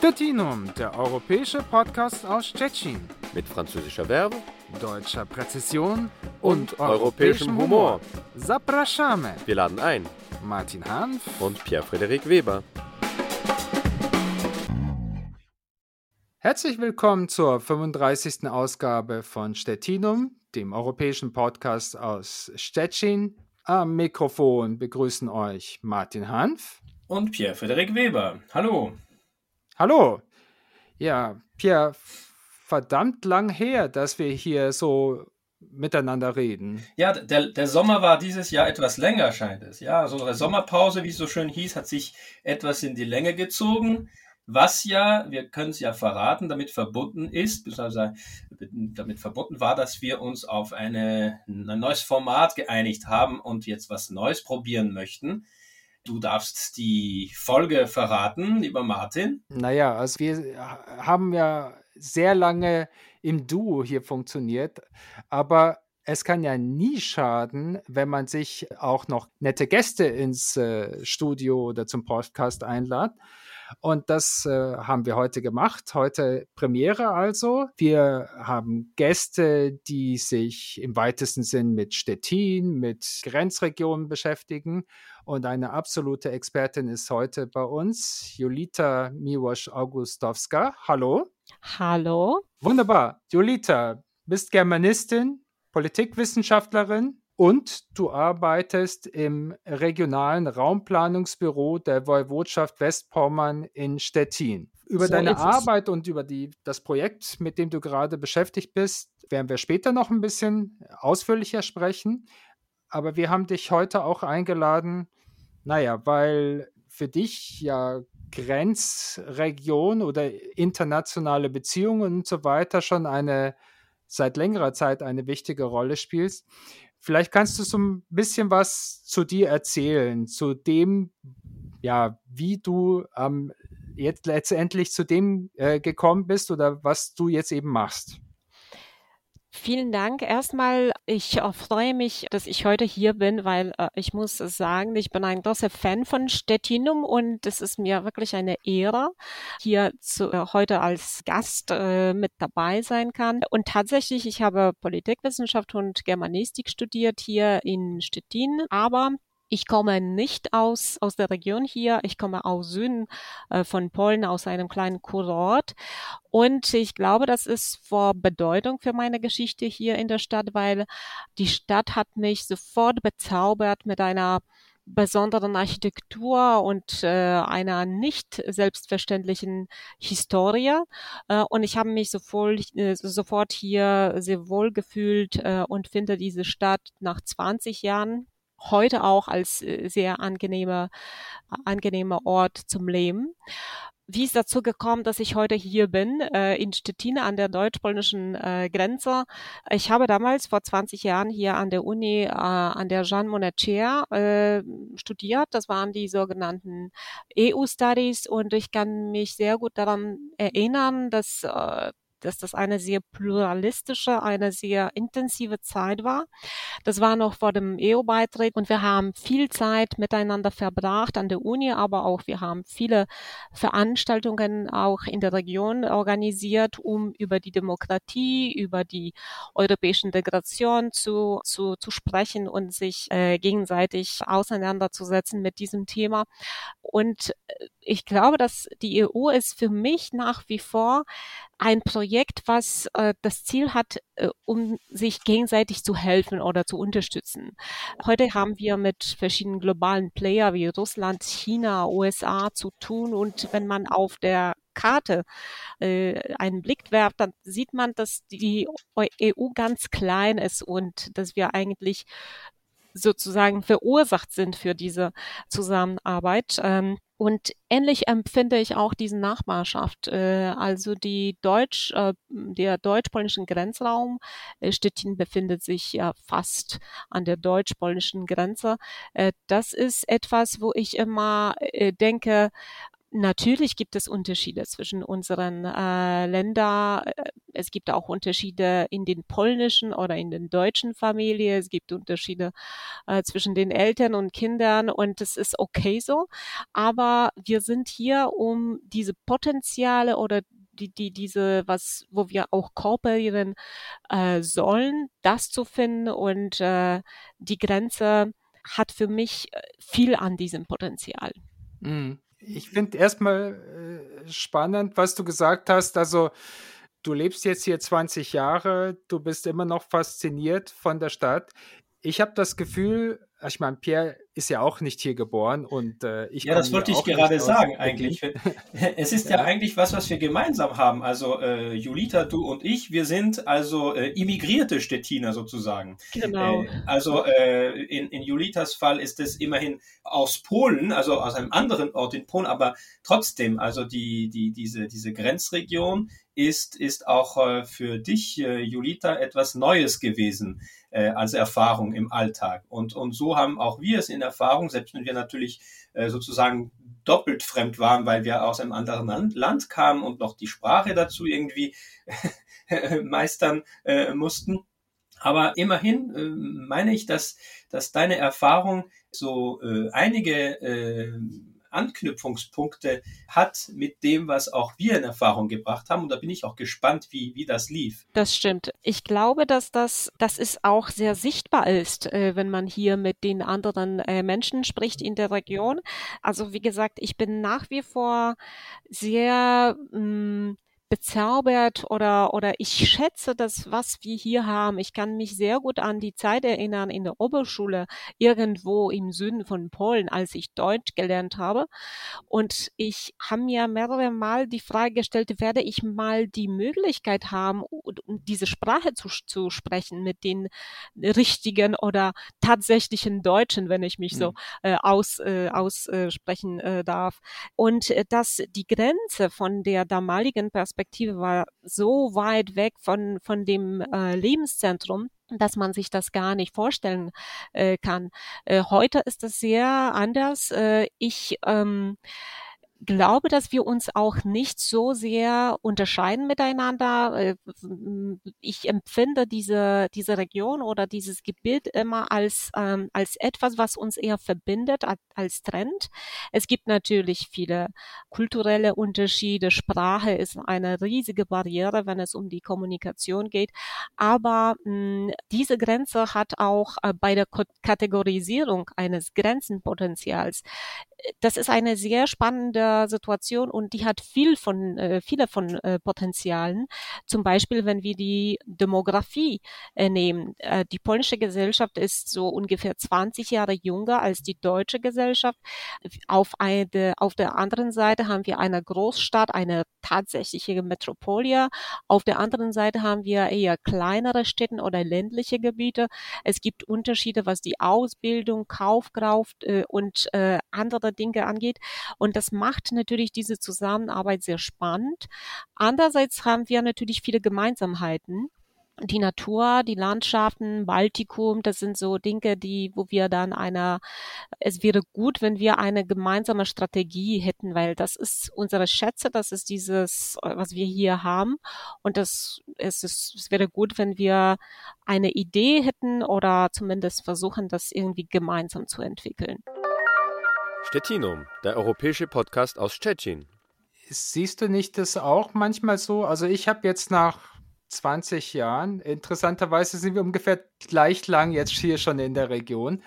Stettinum, der europäische Podcast aus Stettin. Mit französischer Verbe, deutscher Präzision und, und europäischem Humor. Zapraszamy. Wir laden ein. Martin Hanf und Pierre-Frederik Weber. Herzlich willkommen zur 35. Ausgabe von Stettinum, dem europäischen Podcast aus Stettin. Am Mikrofon begrüßen euch Martin Hanf und Pierre-Frederik Weber. Hallo. Hallo. Ja, Pierre, verdammt lang her, dass wir hier so miteinander reden. Ja, der, der Sommer war dieses Jahr etwas länger, scheint es. Ja, so eine Sommerpause, wie es so schön hieß, hat sich etwas in die Länge gezogen, was ja, wir können es ja verraten, damit verbunden ist, damit verbunden war, dass wir uns auf eine, ein neues Format geeinigt haben und jetzt was Neues probieren möchten. Du darfst die Folge verraten, lieber Martin. Naja, also wir haben ja sehr lange im Duo hier funktioniert, aber es kann ja nie schaden, wenn man sich auch noch nette Gäste ins äh, Studio oder zum Podcast einlädt. Und das äh, haben wir heute gemacht. Heute Premiere also. Wir haben Gäste, die sich im weitesten Sinn mit Stettin, mit Grenzregionen beschäftigen. Und eine absolute Expertin ist heute bei uns, Julita Miłosz-Augustowska. Hallo. Hallo. Wunderbar. Julita, bist Germanistin, Politikwissenschaftlerin, und du arbeitest im regionalen Raumplanungsbüro der Woiwodschaft Westpommern in Stettin. Über so deine Arbeit und über die, das Projekt, mit dem du gerade beschäftigt bist, werden wir später noch ein bisschen ausführlicher sprechen. Aber wir haben dich heute auch eingeladen, naja, weil für dich ja Grenzregion oder internationale Beziehungen und so weiter schon eine seit längerer Zeit eine wichtige Rolle spielst. Vielleicht kannst du so ein bisschen was zu dir erzählen, zu dem, ja, wie du ähm, jetzt letztendlich zu dem äh, gekommen bist oder was du jetzt eben machst. Vielen Dank. Erstmal, ich äh, freue mich, dass ich heute hier bin, weil äh, ich muss sagen, ich bin ein großer Fan von Stettinum und es ist mir wirklich eine Ehre, hier zu, äh, heute als Gast äh, mit dabei sein kann. Und tatsächlich, ich habe Politikwissenschaft und Germanistik studiert hier in Stettin, aber ich komme nicht aus, aus der Region hier. Ich komme aus Süden äh, von Polen, aus einem kleinen Kurort. Und ich glaube, das ist vor Bedeutung für meine Geschichte hier in der Stadt, weil die Stadt hat mich sofort bezaubert mit einer besonderen Architektur und äh, einer nicht selbstverständlichen Historie. Äh, und ich habe mich sofort, äh, sofort hier sehr wohl gefühlt äh, und finde diese Stadt nach 20 Jahren heute auch als äh, sehr angenehmer, angenehmer Ort zum Leben. Wie ist dazu gekommen, dass ich heute hier bin, äh, in Stettin an der deutsch-polnischen äh, Grenze? Ich habe damals vor 20 Jahren hier an der Uni, äh, an der Jean Monnet Chair äh, studiert. Das waren die sogenannten EU-Studies und ich kann mich sehr gut daran erinnern, dass äh, dass das eine sehr pluralistische, eine sehr intensive Zeit war. Das war noch vor dem EU-Beitritt und wir haben viel Zeit miteinander verbracht an der Uni, aber auch wir haben viele Veranstaltungen auch in der Region organisiert, um über die Demokratie, über die europäische Integration zu, zu, zu sprechen und sich äh, gegenseitig auseinanderzusetzen mit diesem Thema. Und äh, ich glaube, dass die EU ist für mich nach wie vor ein Projekt, was äh, das Ziel hat, äh, um sich gegenseitig zu helfen oder zu unterstützen. Heute haben wir mit verschiedenen globalen Player wie Russland, China, USA zu tun und wenn man auf der Karte äh, einen Blick werft, dann sieht man, dass die EU ganz klein ist und dass wir eigentlich sozusagen verursacht sind für diese Zusammenarbeit. Ähm, und ähnlich empfinde ich auch diese Nachbarschaft. Äh, also die Deutsch, äh, der deutsch-polnischen Grenzraum äh, Stettin befindet sich ja fast an der deutsch-polnischen Grenze. Das ist etwas, wo ich immer denke, Natürlich gibt es Unterschiede zwischen unseren äh, Ländern. Es gibt auch Unterschiede in den polnischen oder in den deutschen Familien. Es gibt Unterschiede äh, zwischen den Eltern und Kindern und es ist okay so. Aber wir sind hier, um diese Potenziale oder die, die, diese, was, wo wir auch kooperieren äh, sollen, das zu finden und äh, die Grenze hat für mich äh, viel an diesem Potenzial. Mhm. Ich finde erstmal äh, spannend, was du gesagt hast. Also, du lebst jetzt hier 20 Jahre, du bist immer noch fasziniert von der Stadt. Ich habe das Gefühl, ich meine, Pierre ist ja auch nicht hier geboren und äh, ich. Ja, das wollte ich gerade sagen eigentlich. es ist ja. ja. eigentlich was, was wir gemeinsam haben. Also äh, Julita, du und ich, wir sind also äh, immigrierte Stettiner sozusagen. Genau. Äh, also äh, in, in Julitas Fall ist es immerhin aus Polen, also aus einem anderen Ort in Polen, aber trotzdem, also die, die, diese, diese Grenzregion ist, ist auch äh, für dich, Julita, etwas Neues gewesen als Erfahrung im Alltag. Und, und so haben auch wir es in Erfahrung, selbst wenn wir natürlich äh, sozusagen doppelt fremd waren, weil wir aus einem anderen Land kamen und noch die Sprache dazu irgendwie meistern äh, mussten. Aber immerhin äh, meine ich, dass, dass deine Erfahrung so äh, einige äh, Anknüpfungspunkte hat mit dem, was auch wir in Erfahrung gebracht haben. Und da bin ich auch gespannt, wie, wie das lief. Das stimmt. Ich glaube, dass das, dass es auch sehr sichtbar ist, äh, wenn man hier mit den anderen äh, Menschen spricht in der Region. Also wie gesagt, ich bin nach wie vor sehr mh, mm, bezaubert oder, oder ich schätze das, was wir hier haben. Ich kann mich sehr gut an die Zeit erinnern in der Oberschule irgendwo im Süden von Polen, als ich Deutsch gelernt habe. Und ich habe mir mehrere Mal die Frage gestellt, werde ich mal die Möglichkeit haben, diese Sprache zu, zu sprechen mit den richtigen oder tatsächlichen Deutschen, wenn ich mich mhm. so äh, aus, äh, aussprechen äh, darf. Und äh, dass die Grenze von der damaligen Perspektive Perspektive war so weit weg von, von dem äh, Lebenszentrum, dass man sich das gar nicht vorstellen äh, kann. Äh, heute ist es sehr anders. Äh, ich ähm, glaube, dass wir uns auch nicht so sehr unterscheiden miteinander. Äh, ich empfinde diese, diese Region oder dieses Gebiet immer als, ähm, als etwas, was uns eher verbindet als Trend. Es gibt natürlich viele kulturelle Unterschiede. Sprache ist eine riesige Barriere, wenn es um die Kommunikation geht. Aber mh, diese Grenze hat auch äh, bei der Kategorisierung eines Grenzenpotenzials das ist eine sehr spannende Situation und die hat viel von, äh, viele von äh, Potenzialen. Zum Beispiel, wenn wir die Demografie äh, nehmen. Äh, die polnische Gesellschaft ist so ungefähr 20 Jahre jünger als die deutsche Gesellschaft. Auf, eine, auf der anderen Seite haben wir eine Großstadt, eine tatsächliche Metropole. Auf der anderen Seite haben wir eher kleinere Städte oder ländliche Gebiete. Es gibt Unterschiede, was die Ausbildung, Kaufkraft äh, und äh, andere andere Dinge angeht. Und das macht natürlich diese Zusammenarbeit sehr spannend. Andererseits haben wir natürlich viele Gemeinsamkeiten die Natur, die Landschaften, Baltikum, das sind so Dinge, die, wo wir dann einer, es wäre gut, wenn wir eine gemeinsame Strategie hätten, weil das ist unsere Schätze, das ist dieses, was wir hier haben. Und das, es ist, es wäre gut, wenn wir eine Idee hätten oder zumindest versuchen, das irgendwie gemeinsam zu entwickeln. Stettinum, der europäische Podcast aus Stettin. Siehst du nicht das auch manchmal so? Also ich habe jetzt nach 20 Jahren, interessanterweise sind wir ungefähr gleich lang jetzt hier schon in der Region.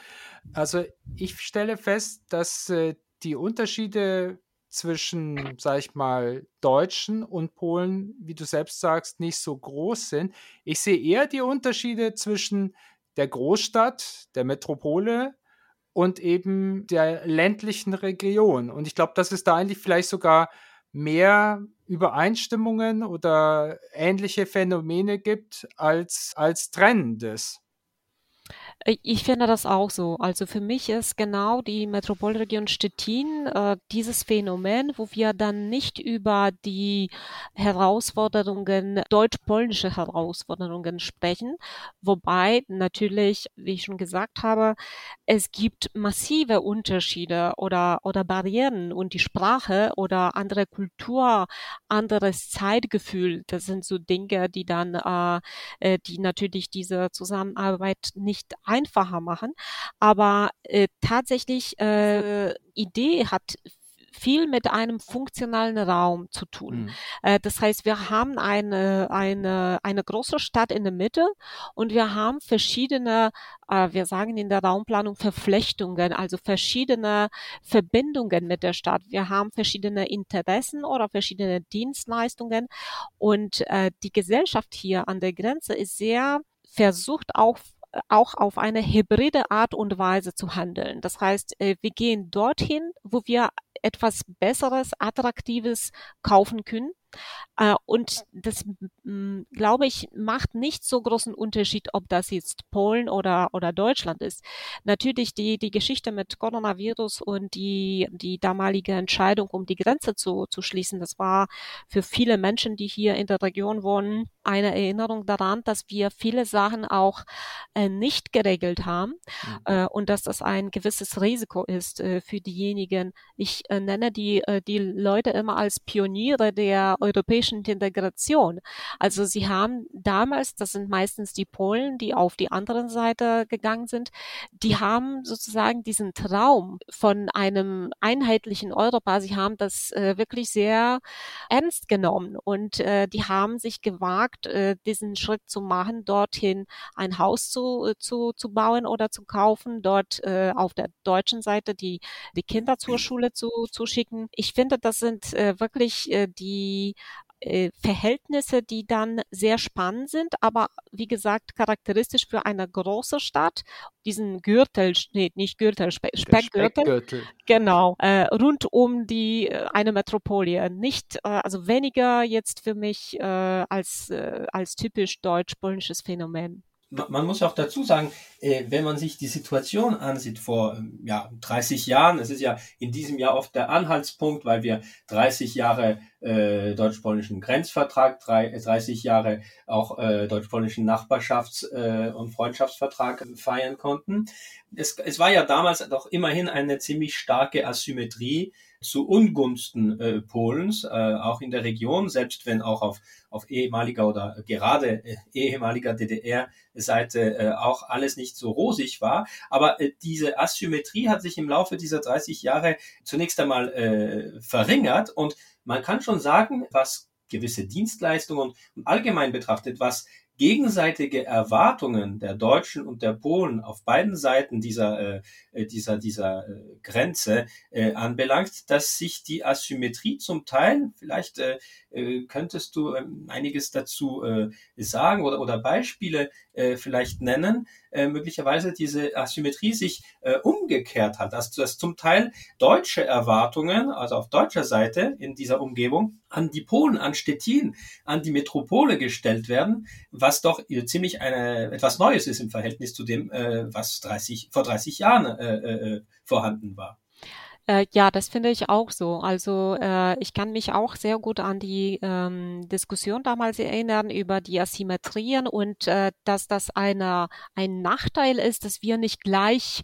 Also ich stelle fest, dass äh, die Unterschiede zwischen, sag ich mal, Deutschen und Polen, wie du selbst sagst, nicht so groß sind. Ich sehe eher die Unterschiede zwischen der Großstadt, der Metropole und eben der ländlichen Region. Und ich glaube, dass es da eigentlich vielleicht sogar mehr Übereinstimmungen oder ähnliche Phänomene gibt als, als Trennendes. Äh, ich finde das auch so. Also für mich ist genau die Metropolregion Stettin äh, dieses Phänomen, wo wir dann nicht über die Herausforderungen, deutsch-polnische Herausforderungen sprechen, wobei natürlich, wie ich schon gesagt habe, es gibt massive Unterschiede oder, oder Barrieren und die Sprache oder andere Kultur, anderes Zeitgefühl, das sind so Dinge, die dann, äh, äh die natürlich diese Zusammenarbeit nicht einfacher machen. Aber äh, tatsächlich, äh, Idee hat viel mit einem funktionalen Raum zu tun. Mhm. Äh, das heißt, wir haben eine, eine, eine große Stadt in der Mitte und wir haben verschiedene, äh, wir sagen in der Raumplanung Verflechtungen, also verschiedene Verbindungen mit der Stadt. Wir haben verschiedene Interessen oder verschiedene Dienstleistungen und äh, die Gesellschaft hier an der Grenze ist sehr versucht auch auch auf eine hybride Art und Weise zu handeln. Das heißt, äh, wir gehen dorthin, wo wir etwas Besseres, Attraktives kaufen können und das, glaube ich, macht nicht so großen Unterschied, ob das jetzt Polen oder, oder Deutschland ist. Natürlich die, die Geschichte mit Coronavirus und die, die damalige Entscheidung, um die Grenze zu, zu schließen, das war für viele Menschen, die hier in der Region wohnen, eine Erinnerung daran, dass wir viele Sachen auch äh, nicht geregelt haben mhm. äh, und dass das ein gewisses Risiko ist äh, für diejenigen. Ich äh, nenne die, äh, die Leute immer als Pioniere der europäischen Integration. Also sie haben damals, das sind meistens die Polen, die auf die andere Seite gegangen sind, die haben sozusagen diesen Traum von einem einheitlichen Europa, sie haben das äh, wirklich sehr ernst genommen und äh, die haben sich gewagt, äh, diesen Schritt zu machen, dorthin ein Haus zu, zu, zu bauen oder zu kaufen, dort äh, auf der deutschen Seite die, die Kinder zur Schule zu, zu schicken. Ich finde, das sind äh, wirklich äh, die äh, Verhältnisse, die dann sehr spannend sind, aber wie gesagt charakteristisch für eine große Stadt, diesen Gürtel, nee, nicht Gürtel, Spe Speckgürtel, Speckgürtel, genau, äh, rund um die äh, eine Metropolie. Nicht, äh, also weniger jetzt für mich äh, als als typisch deutsch-polnisches Phänomen man muss auch dazu sagen, äh, wenn man sich die Situation ansieht vor ähm, ja, 30 Jahren, es ist ja in diesem Jahr oft der Anhaltspunkt, weil wir 30 Jahre äh, deutsch-polnischen Grenzvertrag, 30 Jahre auch äh, deutsch-polnischen Nachbarschafts- äh, und Freundschaftsvertrag feiern konnten. Es, es war ja damals doch immerhin eine ziemlich starke Asymmetrie zu Ungunsten äh, Polens, äh, auch in der Region, selbst wenn auch auf, auf ehemaliger oder gerade äh, ehemaliger DDR-Seite äh, auch alles nicht so rosig war. Aber äh, diese Asymmetrie hat sich im Laufe dieser 30 Jahre zunächst einmal äh, verringert und man kann schon sagen, was gewisse Dienstleistungen und allgemein betrachtet, was gegenseitige Erwartungen der Deutschen und der Polen auf beiden Seiten dieser, äh, äh, dieser, dieser äh, Grenze äh, anbelangt, dass sich die Asymmetrie zum Teil, vielleicht äh, äh, könntest du ähm, einiges dazu äh, sagen oder, oder Beispiele äh, vielleicht nennen, äh, möglicherweise diese Asymmetrie sich äh, umgekehrt hat, dass, dass zum Teil deutsche Erwartungen, also auf deutscher Seite in dieser Umgebung, an die Polen, an Stettin, an die Metropole gestellt werden, was doch ziemlich eine, etwas Neues ist im Verhältnis zu dem, äh, was 30, vor 30 Jahren äh, äh, vorhanden war. Äh, ja, das finde ich auch so. Also äh, ich kann mich auch sehr gut an die ähm, Diskussion damals erinnern über die Asymmetrien und äh, dass das eine, ein Nachteil ist, dass wir nicht gleich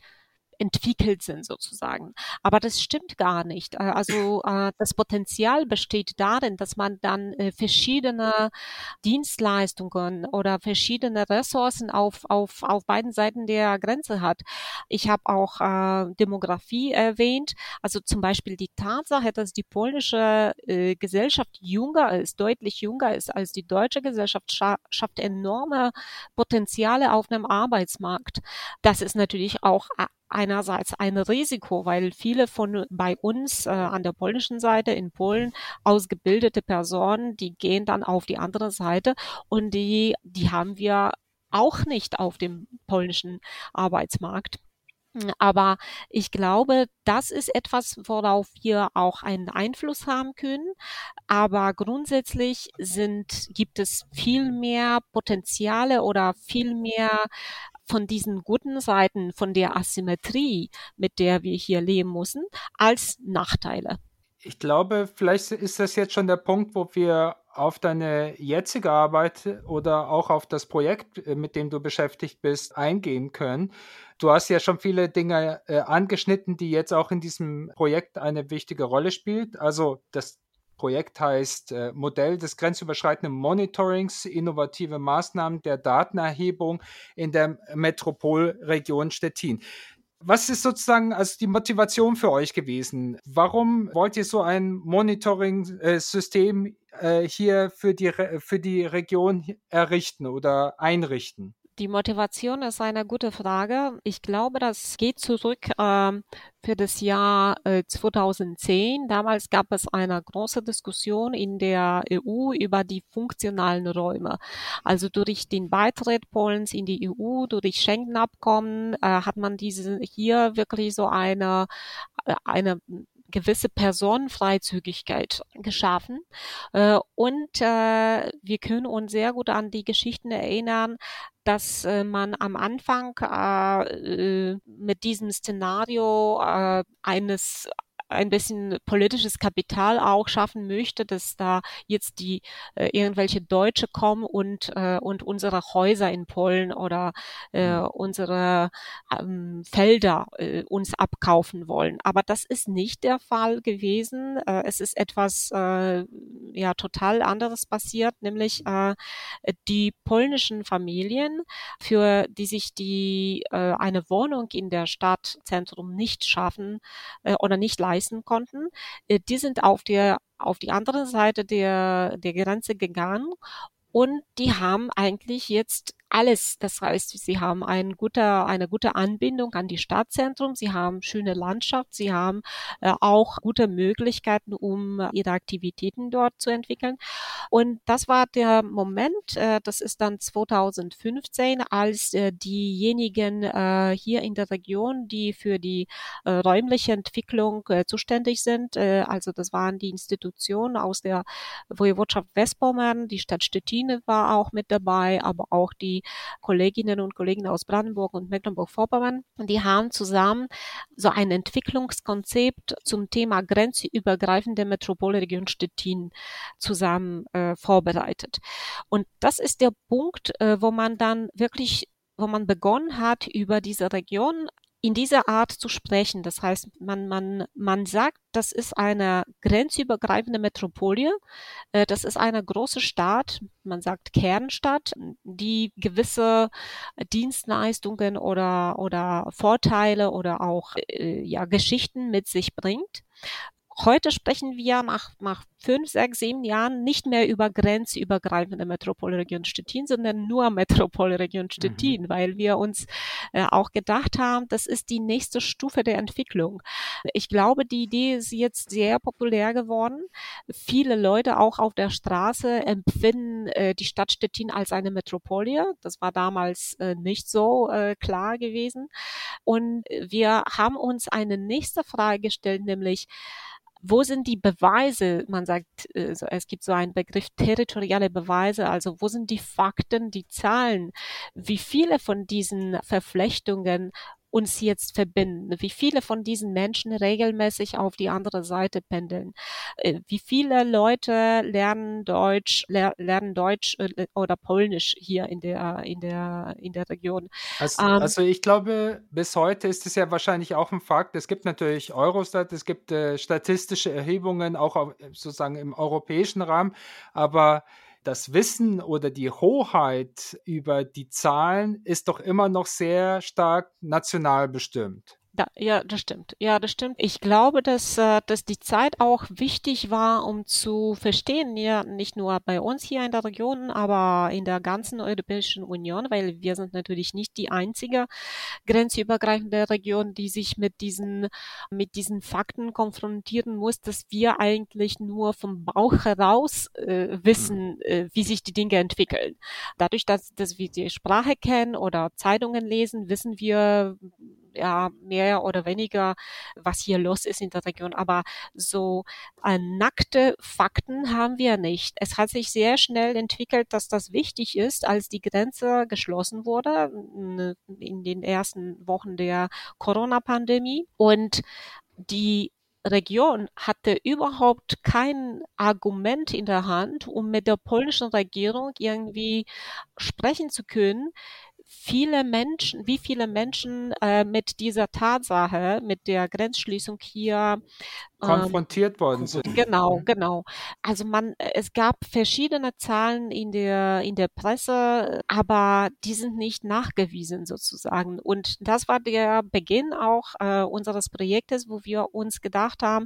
entwickelt sind sozusagen. Aber das stimmt gar nicht. Äh, also äh, das Potenzial besteht darin, dass man dann äh, verschiedene Dienstleistungen oder verschiedene Ressourcen auf, auf, auf beiden Seiten der Grenze hat. Ich habe auch äh, Demografie erwähnt. Also zum Beispiel die Tatsache, dass die polnische äh, Gesellschaft jünger ist, deutlich jünger ist als die deutsche Gesellschaft, scha schafft enorme Potenziale auf einem Arbeitsmarkt. Das ist natürlich auch einerseits ein Risiko, weil viele von bei uns äh, an der polnischen Seite in Polen ausgebildete Personen, die gehen dann auf die andere Seite und die, die haben wir auch nicht auf dem polnischen Arbeitsmarkt. Aber ich glaube, das ist etwas, worauf wir auch einen Einfluss haben können. Aber grundsätzlich sind, gibt es viel mehr Potenziale oder viel mehr von diesen guten Seiten, von der Asymmetrie, mit der wir hier leben müssen, als Nachteile. Ich glaube, vielleicht ist das jetzt schon der Punkt, wo wir auf deine jetzige Arbeit oder auch auf das Projekt, äh, mit dem du beschäftigt bist, eingehen können. Du hast ja schon viele Dinge äh, angeschnitten, die jetzt auch in diesem Projekt eine wichtige Rolle spielt. Also das Projekt heißt äh, Modell des grenzüberschreitenden Monitorings, innovative Maßnahmen der Datenerhebung in der Metropolregion Stettin. Was ist sozusagen also die Motivation für euch gewesen? Warum wollt ihr so ein Monitoring-System äh, hier für die, für die Region errichten oder einrichten? Die Motivation ist eine gute Frage. Ich glaube, das geht zurück ähm, für das Jahr äh, 2010. Damals gab es eine große Diskussion in der EU über die funktionalen Räume. Also durch den Beitritt Polens in die EU, durch Schengen-Abkommen äh, hat man diese hier wirklich so eine äh, eine gewisse Personenfreizügigkeit geschaffen. Äh, und äh, wir können uns sehr gut an die Geschichten erinnern, dass äh, man am Anfang äh, mit diesem Szenario äh, eines ein bisschen politisches Kapital auch schaffen möchte, dass da jetzt die äh, irgendwelche Deutsche kommen und äh, und unsere Häuser in Polen oder äh, mhm. unsere ähm, Felder äh, uns abkaufen wollen. Aber das ist nicht der Fall gewesen. Äh, es ist etwas äh, ja total anderes passiert, nämlich äh, die polnischen Familien, für die sich die äh, eine Wohnung in der Stadtzentrum nicht schaffen äh, oder nicht leisten leisten konnten. Äh, die sind auf der auf die andere Seite der, der Grenze gegangen und die haben eigentlich jetzt alles. Das heißt, sie haben ein guter, eine gute Anbindung an die Stadtzentrum, sie haben schöne Landschaft, sie haben äh, auch gute Möglichkeiten, um äh, ihre Aktivitäten dort zu entwickeln. Und das war der Moment, äh, das ist dann 2015, als äh, diejenigen äh, hier in der Region, die für die räumliche Entwicklung zuständig sind, also das waren die Institutionen aus der Woiwodschaft Westpommern, die Stadt Stettin war auch mit dabei, aber auch die Kolleginnen und Kollegen aus Brandenburg und Mecklenburg-Vorpommern. Die haben zusammen so ein Entwicklungskonzept zum Thema grenzübergreifende Metropolregion Stettin zusammen äh, vorbereitet. Und das ist der Punkt, äh, wo man dann wirklich wo man begonnen hat, über diese Region in dieser Art zu sprechen. Das heißt, man, man, man sagt, das ist eine grenzübergreifende Metropole. Äh, das ist eine große Stadt, man sagt Kernstadt, die gewisse Dienstleistungen oder, oder Vorteile oder auch äh, ja, Geschichten mit sich bringt. Heute sprechen wir nach, nach fünf, sechs, sieben Jahren nicht mehr über grenzübergreifende Metropolregion Stettin, sondern nur Metropolregion mhm. Stettin, mhm. weil wir uns äh, auch gedacht haben, das ist die nächste Stufe der Entwicklung. Ich glaube, die Idee ist jetzt sehr populär geworden. Viele Leute auch auf der Straße empfinden äh, die Stadt Stettin als eine Metropole. Das war damals äh, nicht so äh, klar gewesen. Und wir haben uns eine nächste Frage gestellt, nämlich wo sind die Beweise? Man sagt, äh, es gibt so einen Begriff territoriale Beweise, also wo sind die Fakten, die Zahlen? Wie viele von diesen Verflechtungen uns jetzt verbinden, wie viele von diesen Menschen regelmäßig auf die andere Seite pendeln, äh, wie viele Leute lernen Deutsch, lernen Deutsch äh, oder Polnisch hier in der, in der, in der Region. Also, ähm, also ich glaube, bis heute ist es ja wahrscheinlich auch ein Fakt. Es gibt natürlich Eurostat, es gibt äh, statistische Erhebungen auch auf, sozusagen im europäischen Rahmen, aber das Wissen oder die Hoheit über die Zahlen ist doch immer noch sehr stark national bestimmt. Ja, ja, das stimmt. Ja, das stimmt. Ich glaube, dass, äh, dass die Zeit auch wichtig war, um zu verstehen, ja, nicht nur bei uns hier in der Region, aber in der ganzen Europäischen Union, weil wir sind natürlich nicht die einzige grenzübergreifende Region, die sich mit diesen, mit diesen Fakten konfrontieren muss, dass wir eigentlich nur vom Bauch heraus äh, wissen, mhm. äh, wie sich die Dinge entwickeln. Dadurch, dass, dass wir die Sprache kennen oder Zeitungen lesen, wissen wir, ja mehr oder weniger, was hier los ist in der Region. Aber so äh, nackte Fakten haben wir nicht. Es hat sich sehr schnell entwickelt, dass das wichtig ist, als die Grenze geschlossen wurde in den ersten Wochen der Corona-Pandemie und die Region hatte überhaupt kein Argument in der Hand, um mit der polnischen Regierung irgendwie sprechen zu können, viele Menschen, wie viele Menschen äh, mit dieser Tatsache, mit der Grenzschließung hier ähm, konfrontiert ähm, worden sind. Genau, genau. Also man, es gab verschiedene Zahlen in der in der Presse, aber die sind nicht nachgewiesen sozusagen. Und das war der Beginn auch äh, unseres Projektes, wo wir uns gedacht haben,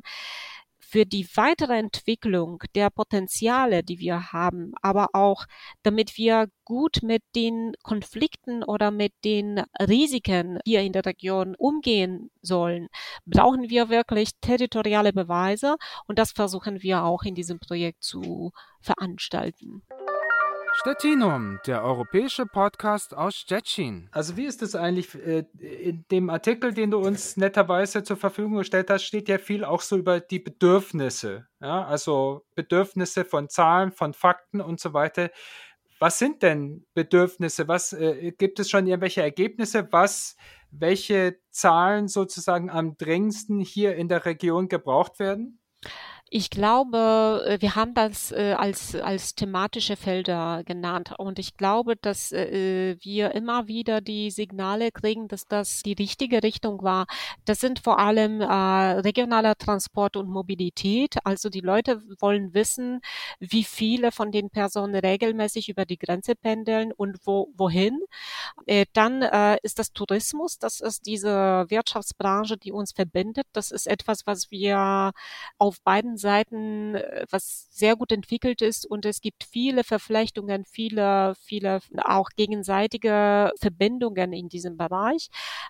für die weitere Entwicklung der Potenziale, die wir haben, aber auch damit wir gut mit den Konflikten oder mit den Risiken hier in der Region umgehen sollen, brauchen wir wirklich territoriale Beweise und das versuchen wir auch in diesem Projekt zu veranstalten. Stettinum, der europäische Podcast aus Stettin. Also wie ist es eigentlich, äh, in dem Artikel, den du uns netterweise zur Verfügung gestellt hast, steht ja viel auch so über die Bedürfnisse. Ja? Also Bedürfnisse von Zahlen, von Fakten und so weiter. Was sind denn Bedürfnisse? Was äh, gibt es schon irgendwelche Ergebnisse, was welche Zahlen sozusagen am dringendsten hier in der Region gebraucht werden? Ich glaube, äh, wir haben das äh, als, als thematische Felder genannt und ich glaube, dass äh, wir immer wieder die Signale kriegen, dass das die richtige Richtung war. Das sind vor allem regionaler Transport und Mobilität. Also die Leute wollen wissen, wie viele von den Personen regelmäßig über die Grenze pendeln und wo, wohin. Dann ist das Tourismus, das ist diese Wirtschaftsbranche, die uns verbindet. Das ist etwas, was wir auf beiden Seiten, äh, was sehr gut entwickelt ist und es gibt viele Verflechtungen, viele, viele auch gegenseitige Verbindungen in diesem Bereich.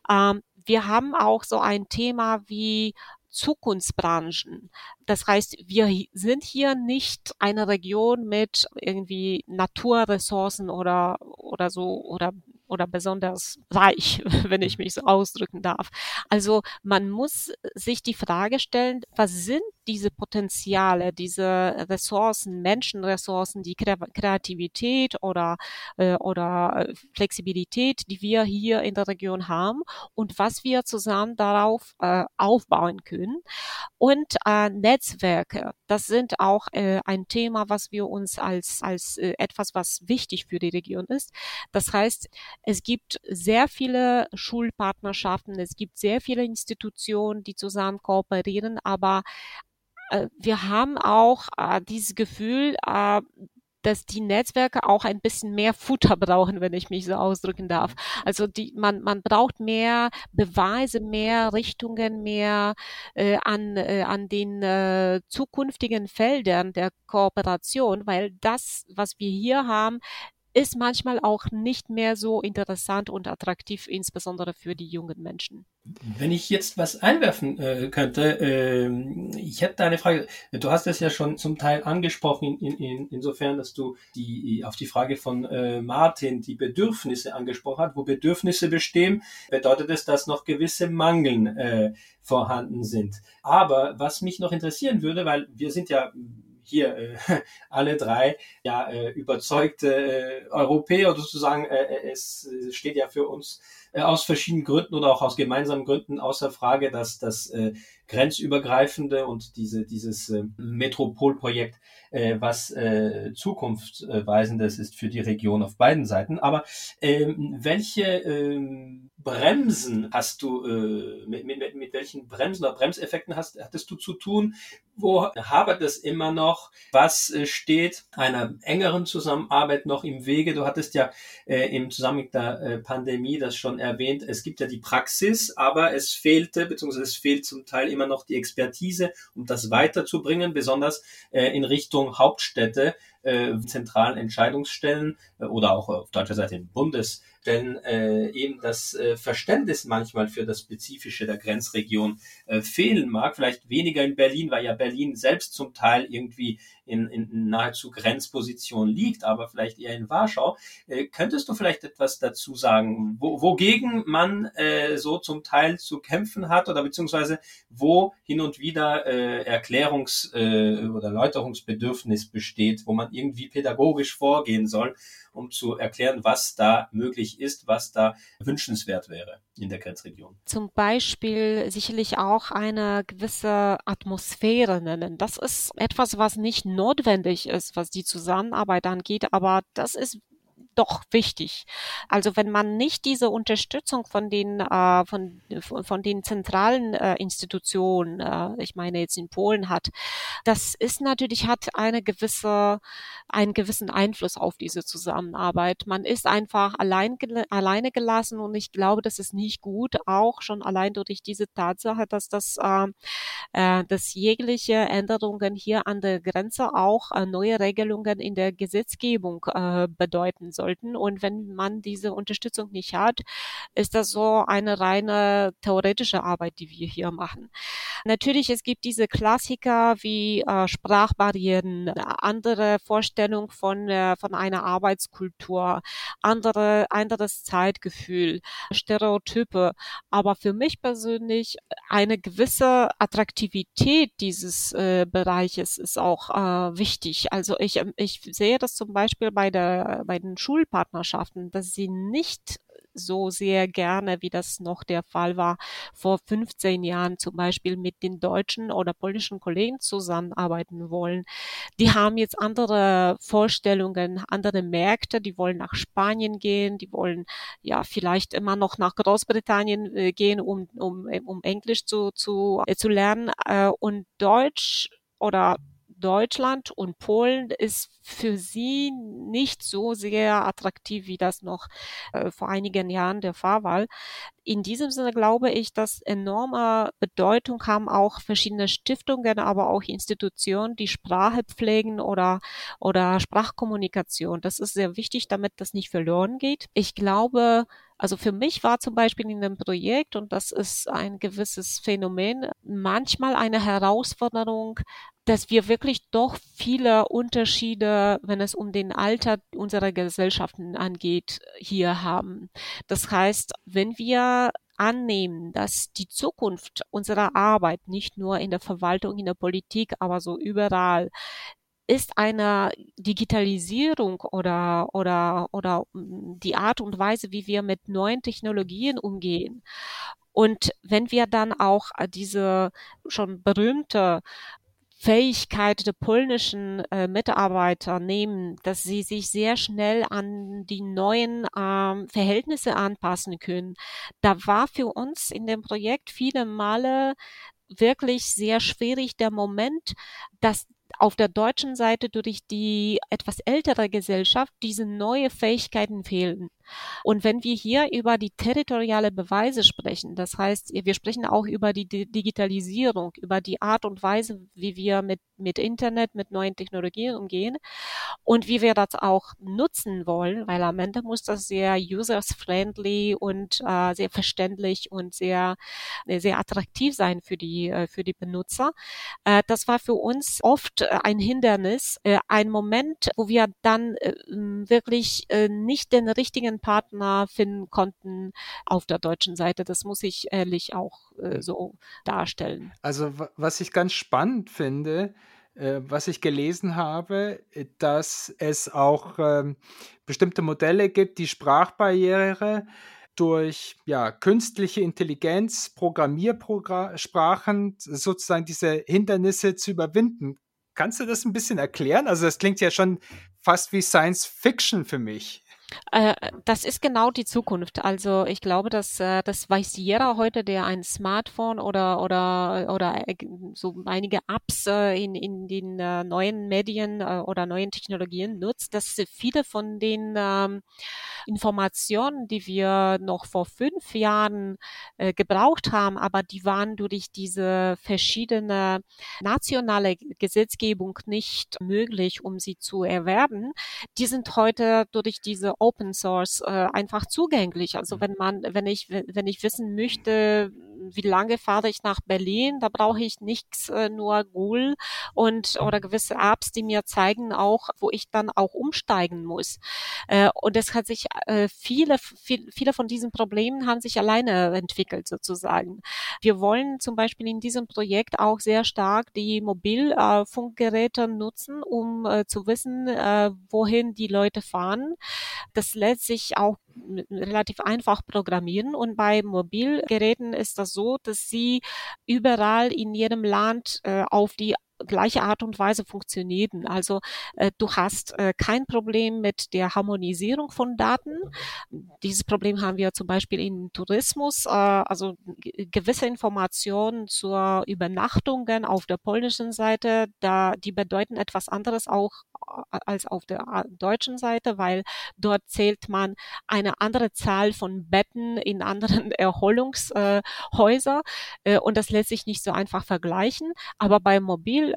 Ähm, wir haben auch so ein Thema wie Zukunftsbranchen. Das heißt, wir sind hier nicht eine Region mit irgendwie Naturressourcen oder, oder so, oder oder besonders reich, wenn ich mich so ausdrücken darf. Also man muss sich die Frage stellen, was sind diese Potenziale, diese Ressourcen, Menschenressourcen, die Kreativität oder, äh, oder Flexibilität, die wir hier in der Region haben und was wir zusammen darauf äh, aufbauen können. Und äh, Netzwerke, das sind auch äh, ein Thema, was wir uns als, als äh, etwas, was wichtig für die Region ist. Das heißt, es gibt sehr viele Schulpartnerschaften, es gibt sehr viele Institutionen, die zusammen kooperieren, aber äh, wir haben auch äh, dieses Gefühl, äh, dass die Netzwerke auch ein bisschen mehr Futter brauchen, wenn ich mich so ausdrücken darf. Also die, man, man braucht mehr Beweise, mehr Richtungen, mehr äh, an, äh, an den äh, zukünftigen Feldern der Kooperation, weil das, was wir hier haben, ist manchmal auch nicht mehr so interessant und attraktiv, insbesondere für die jungen Menschen. Wenn ich jetzt was einwerfen äh, könnte, äh, ich hätte eine Frage. Du hast es ja schon zum Teil angesprochen, in, in, insofern, dass du die, auf die Frage von äh, Martin die Bedürfnisse angesprochen hast. Wo Bedürfnisse bestehen, bedeutet es, dass noch gewisse Mangeln äh, vorhanden sind. Aber was mich noch interessieren würde, weil wir sind ja hier äh, alle drei ja äh, überzeugte äh, Europäer sozusagen. Äh, äh es steht ja für uns äh, aus verschiedenen Gründen oder auch aus gemeinsamen Gründen außer Frage, dass das äh, grenzübergreifende und diese, dieses äh, Metropolprojekt, äh, was äh, zukunftsweisendes ist für die Region auf beiden Seiten. Aber ähm, welche ähm, Bremsen hast du, äh, mit, mit, mit welchen Bremsen oder Bremseffekten hast, hattest du zu tun? Wo habert es immer noch? Was äh, steht einer engeren Zusammenarbeit noch im Wege? Du hattest ja äh, im Zusammenhang der äh, Pandemie das schon erwähnt. Es gibt ja die Praxis, aber es fehlte, beziehungsweise es fehlt zum Teil immer noch die Expertise, um das weiterzubringen, besonders äh, in Richtung Hauptstädte, äh, zentralen Entscheidungsstellen äh, oder auch auf deutscher Seite in Bundes denn äh, eben das äh, Verständnis manchmal für das Spezifische der Grenzregion äh, fehlen mag. Vielleicht weniger in Berlin, weil ja Berlin selbst zum Teil irgendwie in, in nahezu Grenzposition liegt, aber vielleicht eher in Warschau. Äh, könntest du vielleicht etwas dazu sagen, wo, wogegen man äh, so zum Teil zu kämpfen hat oder beziehungsweise wo hin und wieder äh, Erklärungs- äh, oder Erläuterungsbedürfnis besteht, wo man irgendwie pädagogisch vorgehen soll, um zu erklären, was da möglich ist, was da wünschenswert wäre in der Grenzregion. Zum Beispiel sicherlich auch eine gewisse Atmosphäre nennen. Das ist etwas, was nicht notwendig ist, was die Zusammenarbeit angeht, aber das ist doch wichtig. Also wenn man nicht diese Unterstützung von den äh, von, von den zentralen äh, Institutionen, äh, ich meine jetzt in Polen hat, das ist natürlich hat eine gewisse einen gewissen Einfluss auf diese Zusammenarbeit. Man ist einfach allein alleine gelassen und ich glaube, das ist nicht gut, auch schon allein durch diese Tatsache, dass das äh, äh, dass jegliche Änderungen hier an der Grenze auch äh, neue Regelungen in der Gesetzgebung äh, bedeuten soll sollten. Und wenn man diese Unterstützung nicht hat, ist das so eine reine theoretische Arbeit, die wir hier machen. Natürlich, es gibt diese Klassiker wie äh, Sprachbarrieren, andere Vorstellung von, äh, von einer Arbeitskultur, andere, anderes Zeitgefühl, Stereotype. Aber für mich persönlich eine gewisse Attraktivität dieses äh, Bereiches ist auch äh, wichtig. Also ich, ich sehe das zum Beispiel bei der, bei den Schulen Schulpartnerschaften, dass sie nicht so sehr gerne, wie das noch der Fall war vor 15 Jahren zum Beispiel mit den deutschen oder polnischen Kollegen zusammenarbeiten wollen. Die haben jetzt andere Vorstellungen, andere Märkte, die wollen nach Spanien gehen, die wollen ja vielleicht immer noch nach Großbritannien äh, gehen, um, um, um Englisch zu, zu, äh, zu lernen äh, und Deutsch oder Deutschland und Polen ist für sie nicht so sehr attraktiv, wie das noch äh, vor einigen Jahren der Fall war. In diesem Sinne glaube ich, dass enorme Bedeutung haben auch verschiedene Stiftungen, aber auch Institutionen, die Sprache pflegen oder, oder Sprachkommunikation. Das ist sehr wichtig, damit das nicht verloren geht. Ich glaube, also für mich war zum Beispiel in dem Projekt, und das ist ein gewisses Phänomen, manchmal eine Herausforderung, dass wir wirklich doch viele Unterschiede, wenn es um den Alter unserer Gesellschaften angeht, hier haben. Das heißt, wenn wir annehmen, dass die Zukunft unserer Arbeit nicht nur in der Verwaltung, in der Politik, aber so überall ist eine Digitalisierung oder, oder, oder die Art und Weise, wie wir mit neuen Technologien umgehen. Und wenn wir dann auch diese schon berühmte Fähigkeit der polnischen äh, Mitarbeiter nehmen, dass sie sich sehr schnell an die neuen ähm, Verhältnisse anpassen können. Da war für uns in dem Projekt viele Male wirklich sehr schwierig der Moment, dass auf der deutschen Seite durch die etwas ältere Gesellschaft diese neue Fähigkeiten fehlen. Und wenn wir hier über die territoriale Beweise sprechen, das heißt, wir sprechen auch über die Digitalisierung, über die Art und Weise, wie wir mit, mit Internet, mit neuen Technologien umgehen und wie wir das auch nutzen wollen, weil am Ende muss das sehr user-friendly und äh, sehr verständlich und sehr, sehr attraktiv sein für die, äh, für die Benutzer. Äh, das war für uns oft äh, ein Hindernis, äh, ein Moment, wo wir dann äh, wirklich äh, nicht den richtigen Partner finden konnten auf der deutschen Seite. Das muss ich ehrlich auch äh, so darstellen. Also was ich ganz spannend finde, äh, was ich gelesen habe, äh, dass es auch ähm, bestimmte Modelle gibt, die Sprachbarriere durch ja, künstliche Intelligenz, Programmiersprachen sozusagen diese Hindernisse zu überwinden. Kannst du das ein bisschen erklären? Also das klingt ja schon fast wie Science Fiction für mich. Äh, das ist genau die Zukunft. Also ich glaube, dass äh, das weiß jeder heute, der ein Smartphone oder oder oder äh, so einige Apps in in den neuen Medien oder neuen Technologien nutzt, dass viele von den ähm, Informationen, die wir noch vor fünf Jahren gebraucht haben, aber die waren durch diese verschiedene nationale Gesetzgebung nicht möglich, um sie zu erwerben, die sind heute durch diese Open Source äh, einfach zugänglich. Also mhm. wenn man, wenn ich, wenn ich wissen möchte, wie lange fahre ich nach Berlin, da brauche ich nichts, äh, nur Google und oder gewisse Apps, die mir zeigen auch, wo ich dann auch umsteigen muss. Äh, und es hat sich äh, viele, viel, viele von diesen Problemen haben sich alleine entwickelt sozusagen. Wir wollen zum Beispiel in diesem Projekt auch sehr stark die Mobilfunkgeräte nutzen, um äh, zu wissen, äh, wohin die Leute fahren. Das lässt sich auch relativ einfach programmieren. Und bei Mobilgeräten ist das so, dass sie überall in jedem Land äh, auf die gleiche Art und Weise funktionieren. Also äh, du hast äh, kein Problem mit der Harmonisierung von Daten. Dieses Problem haben wir zum Beispiel im Tourismus. Äh, also gewisse Informationen zur Übernachtungen auf der polnischen Seite, da die bedeuten etwas anderes auch äh, als auf der äh, deutschen Seite, weil dort zählt man eine andere Zahl von Betten in anderen Erholungshäuser äh, und das lässt sich nicht so einfach vergleichen. Aber bei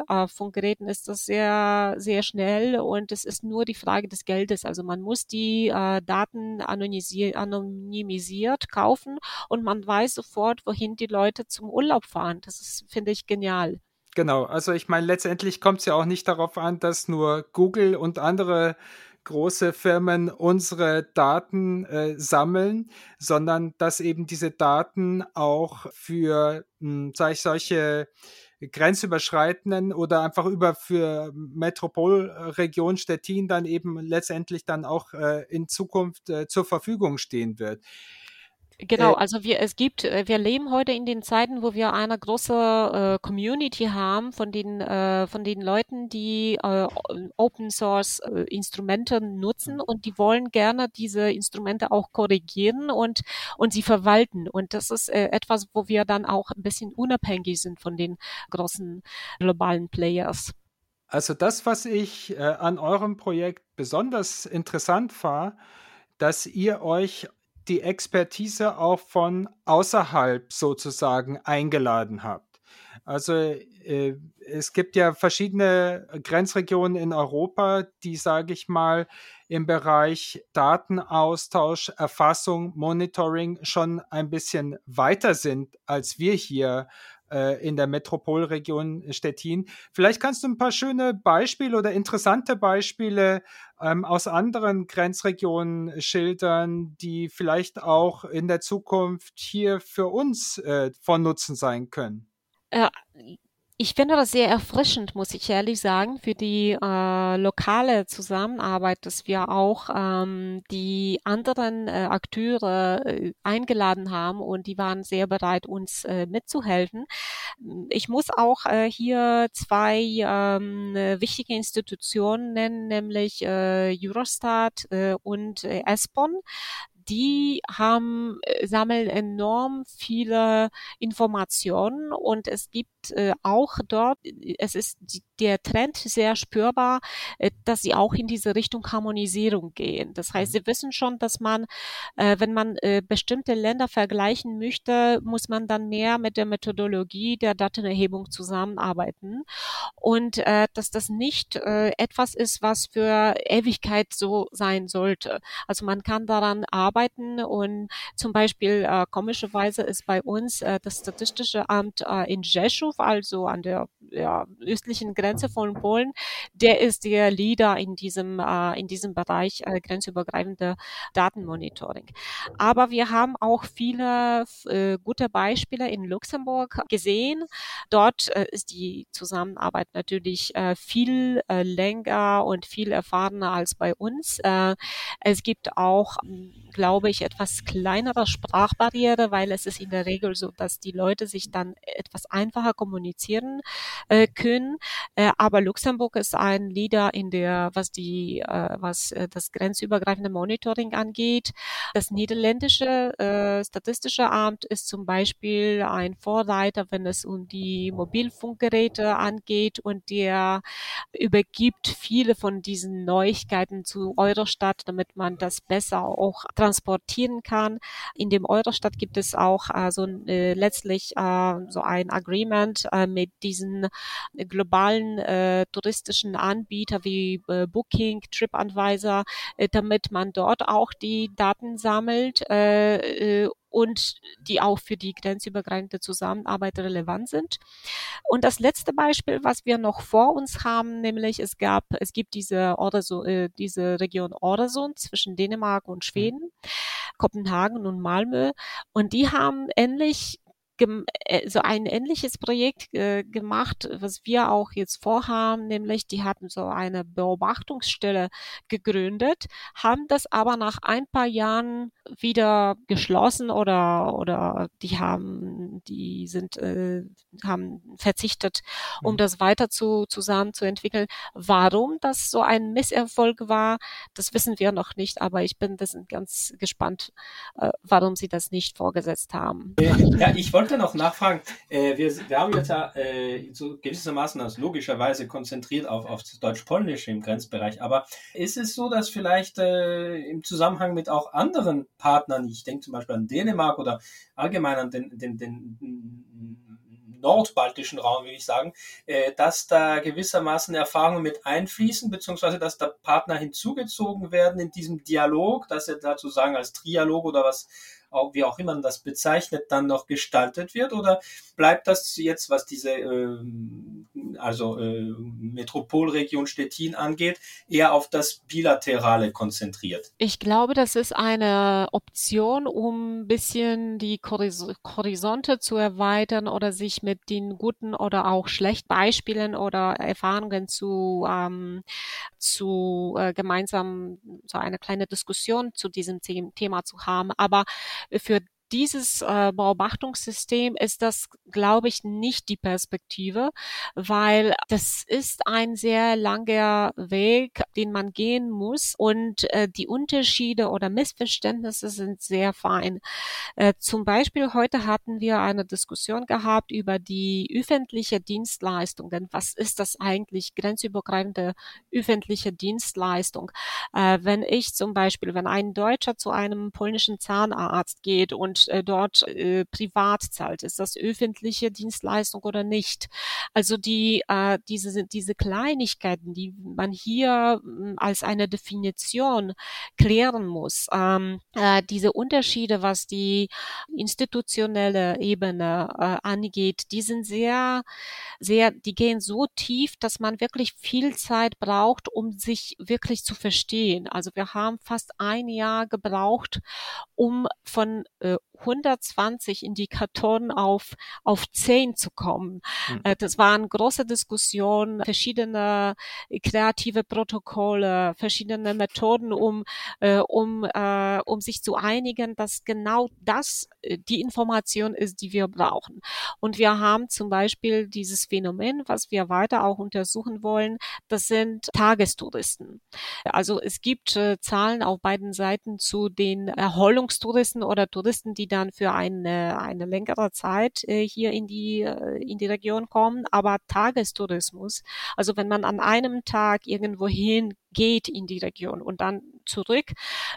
Mobilfunkgeräten ist das sehr, sehr schnell und es ist nur die Frage des Geldes. Also man muss die Daten anonymisiert kaufen und man weiß sofort, wohin die Leute zum Urlaub fahren. Das finde ich, genial. Genau, also ich meine, letztendlich kommt es ja auch nicht darauf an, dass nur Google und andere große Firmen unsere Daten äh, sammeln, sondern dass eben diese Daten auch für, hm, sage ich, solche grenzüberschreitenden oder einfach über für Metropolregion Stettin dann eben letztendlich dann auch äh, in Zukunft äh, zur Verfügung stehen wird. Genau, äh, also wir, es gibt, äh, wir leben heute in den Zeiten, wo wir eine große äh, Community haben von den, äh, von den Leuten, die äh, Open Source äh, Instrumente nutzen und die wollen gerne diese Instrumente auch korrigieren und, und sie verwalten. Und das ist etwas, wo wir dann auch ein bisschen unabhängig sind von den großen globalen Players. Also das, was ich an eurem Projekt besonders interessant war, dass ihr euch die Expertise auch von außerhalb sozusagen eingeladen habt. Also äh, es gibt ja verschiedene Grenzregionen in Europa, die, sage ich mal, im Bereich Datenaustausch, Erfassung, Monitoring schon ein bisschen weiter sind als wir hier äh, in der Metropolregion Stettin. Vielleicht kannst du ein paar schöne Beispiele oder interessante Beispiele ähm, aus anderen Grenzregionen schildern, die vielleicht auch in der Zukunft hier für uns äh, von Nutzen sein können. Äh, ich finde das sehr erfrischend, muss ich ehrlich sagen, für die äh, lokale Zusammenarbeit, dass wir auch ähm, die anderen äh, Akteure äh, eingeladen haben und die waren sehr bereit, uns äh, mitzuhelfen. Ich muss auch äh, hier zwei ähm, wichtige Institutionen nennen, nämlich äh, Eurostat äh, und äh, ESPON die haben, äh, sammeln enorm viele Informationen und es gibt äh, auch dort, es ist die, der Trend sehr spürbar, äh, dass sie auch in diese Richtung Harmonisierung gehen. Das heißt, mhm. sie wissen schon, dass man, äh, wenn man äh, bestimmte Länder vergleichen möchte, muss man dann mehr mit der Methodologie der Datenerhebung zusammenarbeiten und äh, dass das nicht äh, etwas ist, was für Ewigkeit so sein sollte. Also man kann daran arbeiten und zum Beispiel äh, komischerweise ist bei uns äh, das Statistische Amt äh, in Rzeszów also an der ja, östlichen Grenze von Polen, der ist der Leader in diesem, äh, in diesem Bereich äh, grenzübergreifende Datenmonitoring. Aber wir haben auch viele äh, gute Beispiele in Luxemburg gesehen. Dort äh, ist die Zusammenarbeit natürlich äh, viel äh, länger und viel erfahrener als bei uns. Äh, es gibt auch, glaube ich, etwas kleinere Sprachbarriere, weil es ist in der Regel so, dass die Leute sich dann etwas einfacher kommunizieren äh, können. Äh, aber Luxemburg ist ein Leader in der, was die, äh, was äh, das grenzübergreifende Monitoring angeht. Das niederländische äh, statistische Amt ist zum Beispiel ein Vorreiter, wenn es um die Mobilfunkgeräte angeht und der übergibt viele von diesen Neuigkeiten zu Eurostat, damit man das besser auch transportieren kann. In dem Eurostat gibt es auch also äh, letztlich äh, so ein Agreement äh, mit diesen globalen äh, touristischen Anbietern wie äh, Booking, TripAdvisor, äh, damit man dort auch die Daten sammelt äh, äh, und die auch für die grenzübergreifende Zusammenarbeit relevant sind. Und das letzte Beispiel, was wir noch vor uns haben, nämlich es gab, es gibt diese, Orderso äh, diese Region Ordersund zwischen Dänemark und Schweden, mhm. Kopenhagen und Malmö. Und die haben ähnlich äh, so ein ähnliches Projekt äh, gemacht, was wir auch jetzt vorhaben, nämlich die hatten so eine Beobachtungsstelle gegründet, haben das aber nach ein paar Jahren wieder geschlossen oder oder die haben die sind äh, haben verzichtet, um mhm. das weiter zu zusammen zu entwickeln. Warum das so ein Misserfolg war, das wissen wir noch nicht, aber ich bin das ganz gespannt, äh, warum sie das nicht vorgesetzt haben. Ja, ich wollte wollte noch nachfragen, äh, wir, wir haben jetzt ja äh, so gewissermaßen das logischerweise konzentriert auf, auf Deutsch-Polnische im Grenzbereich, aber ist es so, dass vielleicht äh, im Zusammenhang mit auch anderen Partnern, ich denke zum Beispiel an Dänemark oder allgemein an den, den, den nordbaltischen Raum, würde ich sagen, äh, dass da gewissermaßen Erfahrungen mit einfließen, beziehungsweise dass da Partner hinzugezogen werden in diesem Dialog, dass er dazu sagen als Trialog oder was wie auch immer man das bezeichnet, dann noch gestaltet wird? Oder bleibt das jetzt, was diese äh, also äh, Metropolregion Stettin angeht, eher auf das Bilaterale konzentriert? Ich glaube, das ist eine Option, um ein bisschen die Horizonte zu erweitern oder sich mit den guten oder auch schlechten Beispielen oder Erfahrungen zu, ähm, zu äh, gemeinsam so eine kleine Diskussion zu diesem Thema zu haben. Aber für dieses äh, Beobachtungssystem ist das, glaube ich, nicht die Perspektive, weil das ist ein sehr langer Weg, den man gehen muss und äh, die Unterschiede oder Missverständnisse sind sehr fein. Äh, zum Beispiel heute hatten wir eine Diskussion gehabt über die öffentliche Dienstleistungen. Was ist das eigentlich grenzübergreifende öffentliche Dienstleistung? Äh, wenn ich zum Beispiel, wenn ein Deutscher zu einem polnischen Zahnarzt geht und und äh, dort äh, privat zahlt. Ist das öffentliche Dienstleistung oder nicht? Also die, äh, diese, diese Kleinigkeiten, die man hier äh, als eine Definition klären muss, ähm, äh, diese Unterschiede, was die institutionelle Ebene äh, angeht, die sind sehr, sehr, die gehen so tief, dass man wirklich viel Zeit braucht, um sich wirklich zu verstehen. Also wir haben fast ein Jahr gebraucht, um von äh, 120 Indikatoren auf, auf 10 zu kommen. Mhm. Das waren große Diskussionen, verschiedene kreative Protokolle, verschiedene Methoden, um, äh, um, äh, um sich zu einigen, dass genau das die Information ist, die wir brauchen. Und wir haben zum Beispiel dieses Phänomen, was wir weiter auch untersuchen wollen, das sind Tagestouristen. Also es gibt äh, Zahlen auf beiden Seiten zu den Erholungstouristen oder Touristen, die dann für eine, eine längere Zeit äh, hier in die, äh, in die Region kommen, aber Tagestourismus, also wenn man an einem Tag irgendwo hin geht in die Region und dann zurück.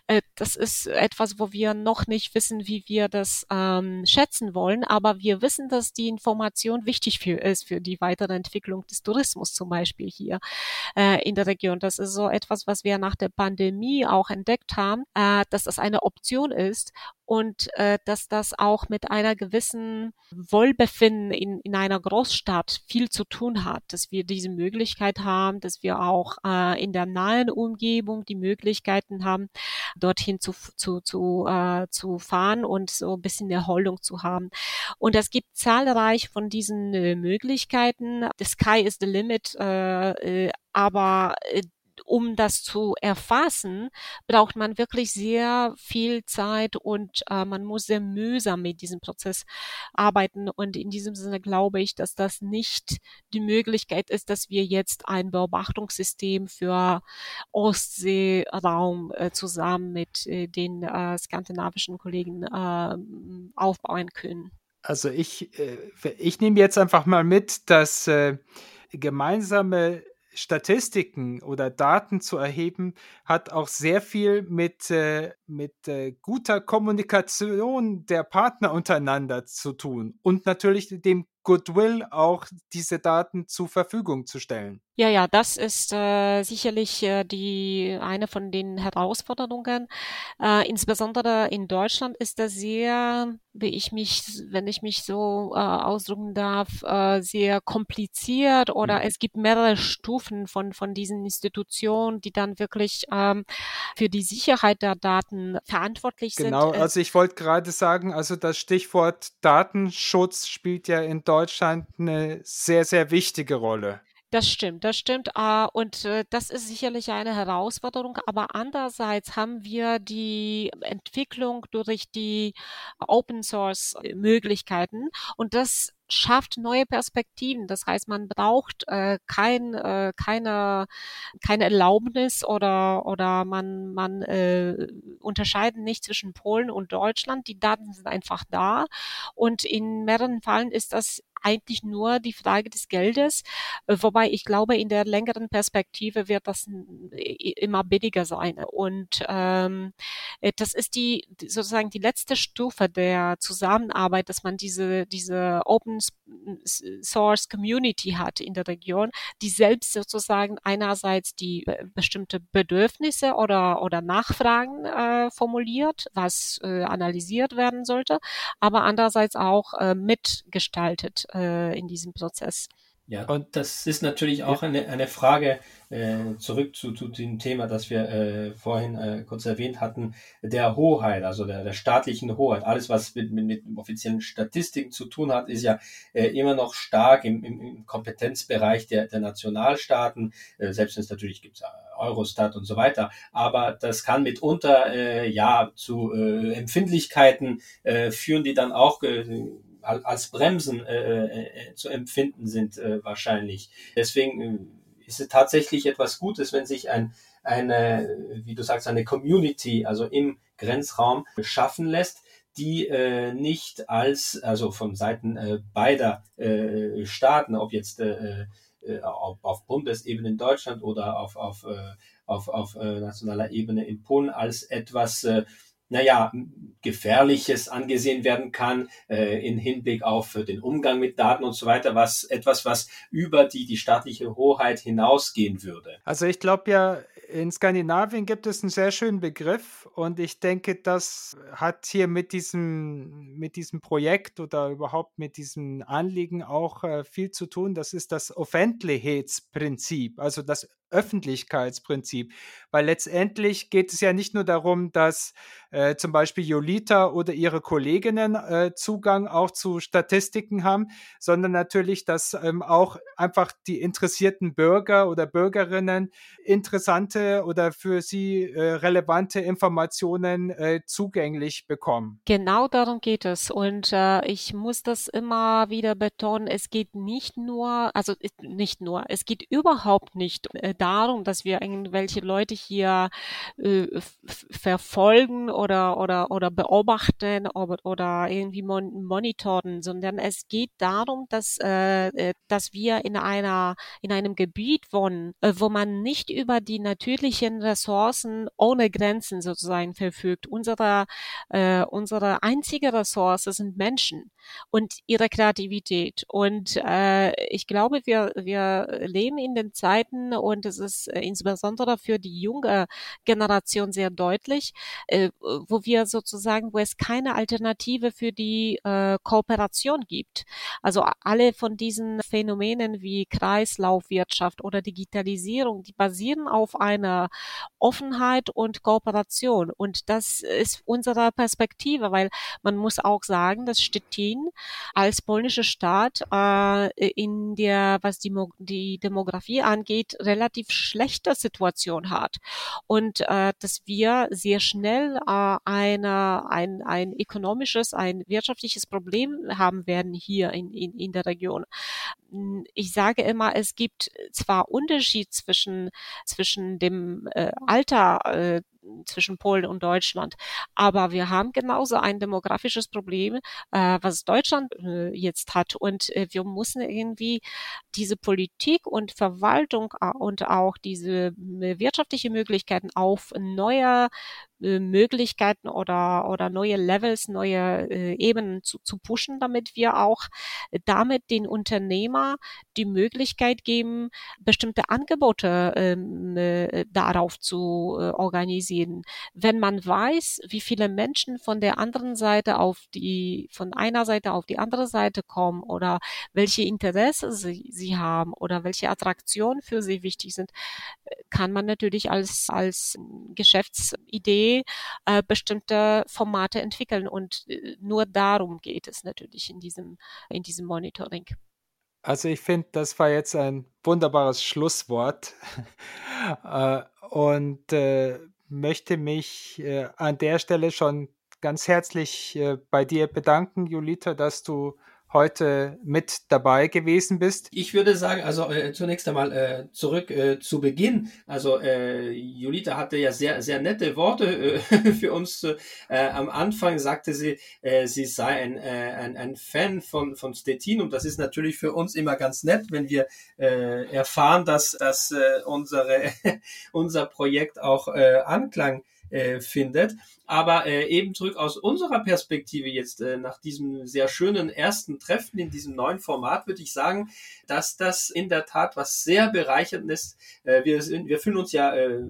Äh, das ist etwas, wo wir noch nicht wissen, wie wir das ähm, schätzen wollen, aber wir wissen, dass die Information wichtig für ist für die weitere Entwicklung des Tourismus zum Beispiel hier äh, in der Region. Das ist so etwas, was wir nach der Pandemie auch entdeckt haben, äh, dass das eine Option ist und äh, dass das auch mit einer gewissen Wohlbefinden in, in einer Großstadt viel zu tun hat, dass wir diese Möglichkeit haben, dass wir auch äh, in der nahen Umgebung die Möglichkeiten haben, dorthin zu, zu, zu, äh, zu fahren und so ein bisschen Erholung zu haben. Und es gibt zahlreich von diesen äh, Möglichkeiten. The sky is the limit, äh, äh, aber äh, um das zu erfassen, braucht man wirklich sehr viel Zeit und äh, man muss sehr mühsam mit diesem Prozess arbeiten. Und in diesem Sinne glaube ich, dass das nicht die Möglichkeit ist, dass wir jetzt ein Beobachtungssystem für Ostseeraum äh, zusammen mit äh, den äh, skandinavischen Kollegen äh, aufbauen können. Also ich, äh, ich nehme jetzt einfach mal mit, dass äh, gemeinsame Statistiken oder Daten zu erheben, hat auch sehr viel mit, äh, mit äh, guter Kommunikation der Partner untereinander zu tun und natürlich dem Goodwill, auch diese Daten zur Verfügung zu stellen. Ja, ja, das ist äh, sicherlich äh, die eine von den Herausforderungen. Äh, insbesondere in Deutschland ist das sehr, wie ich mich, wenn ich mich so äh, ausdrücken darf, äh, sehr kompliziert oder mhm. es gibt mehrere Stufen von von diesen Institutionen, die dann wirklich ähm, für die Sicherheit der Daten verantwortlich genau, sind. Genau, also ich wollte gerade sagen, also das Stichwort Datenschutz spielt ja in Deutschland eine sehr sehr wichtige Rolle. Das stimmt, das stimmt. Ah, und äh, das ist sicherlich eine Herausforderung. Aber andererseits haben wir die Entwicklung durch die Open Source Möglichkeiten und das schafft neue Perspektiven. Das heißt, man braucht äh, kein, äh, keine, keine Erlaubnis oder, oder man, man äh, unterscheidet nicht zwischen Polen und Deutschland. Die Daten sind einfach da. Und in mehreren Fällen ist das eigentlich nur die Frage des Geldes, äh, wobei ich glaube, in der längeren Perspektive wird das immer billiger sein. Und ähm, äh, das ist die sozusagen die letzte Stufe der Zusammenarbeit, dass man diese diese Open Source Community hat in der Region, die selbst sozusagen einerseits die bestimmte Bedürfnisse oder oder Nachfragen äh, formuliert, was äh, analysiert werden sollte, aber andererseits auch äh, mitgestaltet äh, in diesem Prozess. Ja, und das ist natürlich auch eine, eine Frage, äh, zurück zu, zu dem Thema, das wir äh, vorhin äh, kurz erwähnt hatten, der Hoheit, also der, der staatlichen Hoheit. Alles, was mit, mit, mit offiziellen Statistiken zu tun hat, ist ja äh, immer noch stark im, im, im Kompetenzbereich der, der Nationalstaaten. Äh, selbst wenn es natürlich gibt Eurostat und so weiter. Aber das kann mitunter äh, ja zu äh, Empfindlichkeiten äh, führen, die dann auch äh, als Bremsen äh, äh, zu empfinden sind äh, wahrscheinlich. Deswegen äh, ist es tatsächlich etwas Gutes, wenn sich ein, eine, wie du sagst, eine Community, also im Grenzraum schaffen lässt, die äh, nicht als, also von Seiten äh, beider äh, Staaten, ob jetzt äh, äh, auf, Bundesebene in Deutschland oder auf, auf, äh, auf, auf äh, nationaler Ebene in Polen, als etwas äh, naja, Gefährliches angesehen werden kann äh, in Hinblick auf den Umgang mit Daten und so weiter, was etwas, was über die, die staatliche Hoheit hinausgehen würde. Also ich glaube ja, in Skandinavien gibt es einen sehr schönen Begriff und ich denke, das hat hier mit diesem, mit diesem Projekt oder überhaupt mit diesem Anliegen auch äh, viel zu tun. Das ist das Offentlichkeitsprinzip, also das Öffentlichkeitsprinzip, weil letztendlich geht es ja nicht nur darum, dass äh, zum Beispiel Jolita oder ihre Kolleginnen äh, Zugang auch zu Statistiken haben, sondern natürlich, dass ähm, auch einfach die interessierten Bürger oder Bürgerinnen interessante oder für sie äh, relevante Informationen äh, zugänglich bekommen. Genau darum geht es und äh, ich muss das immer wieder betonen, es geht nicht nur, also nicht nur, es geht überhaupt nicht äh, darum, dass wir irgendwelche Leute hier äh, verfolgen oder oder oder beobachten oder, oder irgendwie mon monitoren, sondern es geht darum, dass äh, äh, dass wir in einer in einem Gebiet wohnen, äh, wo man nicht über die natürlichen Ressourcen ohne Grenzen sozusagen verfügt. Unsere äh, unsere einzige Ressource sind Menschen und ihre Kreativität. Und äh, ich glaube, wir, wir leben in den Zeiten und es ist äh, insbesondere für die junge Generation sehr deutlich, äh, wo wir sozusagen, wo es keine Alternative für die äh, Kooperation gibt. Also alle von diesen Phänomenen wie Kreislaufwirtschaft oder Digitalisierung, die basieren auf einer Offenheit und Kooperation. Und das ist unsere Perspektive, weil man muss auch sagen, dass Stettin als polnischer Staat äh, in der, was die, die Demografie angeht, relativ schlechte Situation hat. Und äh, dass wir sehr schnell äh, eine, ein, ein ökonomisches, ein wirtschaftliches Problem haben werden hier in, in, in der Region. Ich sage immer, es gibt zwar Unterschied zwischen, zwischen dem äh, Alter äh, zwischen Polen und Deutschland. Aber wir haben genauso ein demografisches Problem, äh, was Deutschland äh, jetzt hat. Und äh, wir müssen irgendwie diese Politik und Verwaltung äh, und auch diese äh, wirtschaftliche Möglichkeiten auf neue äh, Möglichkeiten oder, oder neue Levels, neue äh, Ebenen zu, zu pushen, damit wir auch damit den Unternehmer die Möglichkeit geben, bestimmte Angebote ähm, äh, darauf zu äh, organisieren. Wenn man weiß, wie viele Menschen von der anderen Seite auf die, von einer Seite auf die andere Seite kommen oder welche Interesse sie, sie haben oder welche Attraktionen für sie wichtig sind, kann man natürlich als, als Geschäftsidee äh, bestimmte Formate entwickeln. Und äh, nur darum geht es natürlich in diesem, in diesem Monitoring. Also ich finde, das war jetzt ein wunderbares Schlusswort äh, und äh, möchte mich äh, an der Stelle schon ganz herzlich äh, bei dir bedanken, Julita, dass du heute mit dabei gewesen bist? Ich würde sagen, also äh, zunächst einmal äh, zurück äh, zu Beginn. Also äh, Julita hatte ja sehr, sehr nette Worte äh, für uns. Äh, am Anfang sagte sie, äh, sie sei ein, äh, ein, ein Fan von, von Stettin und das ist natürlich für uns immer ganz nett, wenn wir äh, erfahren, dass, dass äh, unsere, unser Projekt auch äh, Anklang äh, findet. Aber äh, eben zurück aus unserer Perspektive jetzt äh, nach diesem sehr schönen ersten Treffen in diesem neuen Format würde ich sagen, dass das in der Tat was sehr bereicherndes ist. Äh, wir, sind, wir fühlen uns ja, äh,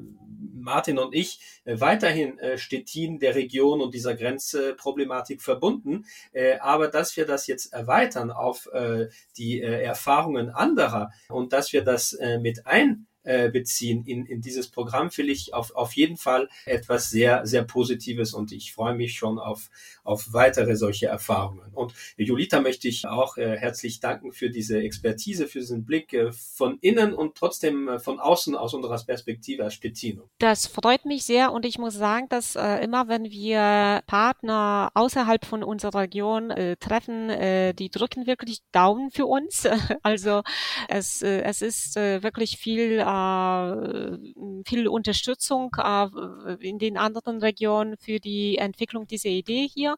Martin und ich, äh, weiterhin äh, Stettin der Region und dieser Grenzproblematik verbunden. Äh, aber dass wir das jetzt erweitern auf äh, die äh, Erfahrungen anderer und dass wir das äh, mit ein äh, beziehen in, in dieses Programm, finde ich auf, auf jeden Fall etwas sehr, sehr Positives und ich freue mich schon auf, auf weitere solche Erfahrungen. Und Julita möchte ich auch äh, herzlich danken für diese Expertise, für diesen Blick äh, von innen und trotzdem von außen aus unserer Perspektive als Spettino. Das freut mich sehr und ich muss sagen, dass immer wenn wir Partner außerhalb von unserer Region treffen, die drücken wirklich Daumen für uns. Also es, es ist wirklich viel viel Unterstützung äh, in den anderen Regionen für die Entwicklung dieser Idee hier.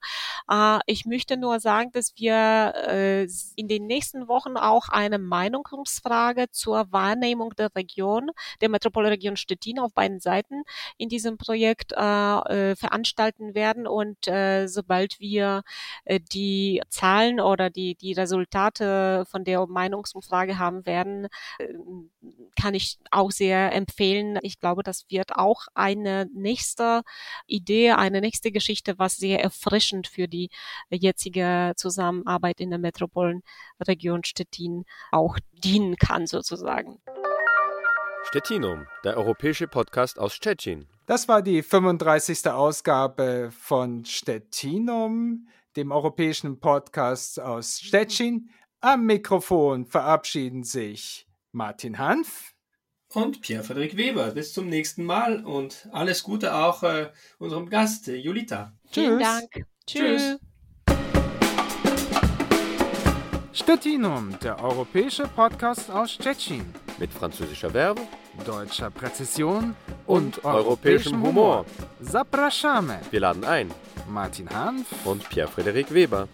Äh, ich möchte nur sagen, dass wir äh, in den nächsten Wochen auch eine Meinungsfrage zur Wahrnehmung der Region, der Metropolregion Stettin auf beiden Seiten in diesem Projekt äh, äh, veranstalten werden. Und äh, sobald wir äh, die Zahlen oder die, die Resultate von der Meinungsumfrage haben werden, äh, kann ich auch sehr empfehlen. Ich glaube, das wird auch eine nächste Idee, eine nächste Geschichte, was sehr erfrischend für die jetzige Zusammenarbeit in der Metropolenregion Stettin auch dienen kann, sozusagen. Stettinum, der europäische Podcast aus Stettin. Das war die 35. Ausgabe von Stettinum, dem europäischen Podcast aus Stettin. Am Mikrofon verabschieden sich Martin Hanf und Pierre-Frederik Weber. Bis zum nächsten Mal und alles Gute auch äh, unserem Gast, äh, Julita. Vielen Dank. Tschüss. Stettinum, der europäische Podcast aus Stettin. Mit französischer Verbe, deutscher Präzision und, und europäischem Humor. Zapraszamy. Wir laden ein. Martin Hanf und Pierre-Frederik Weber.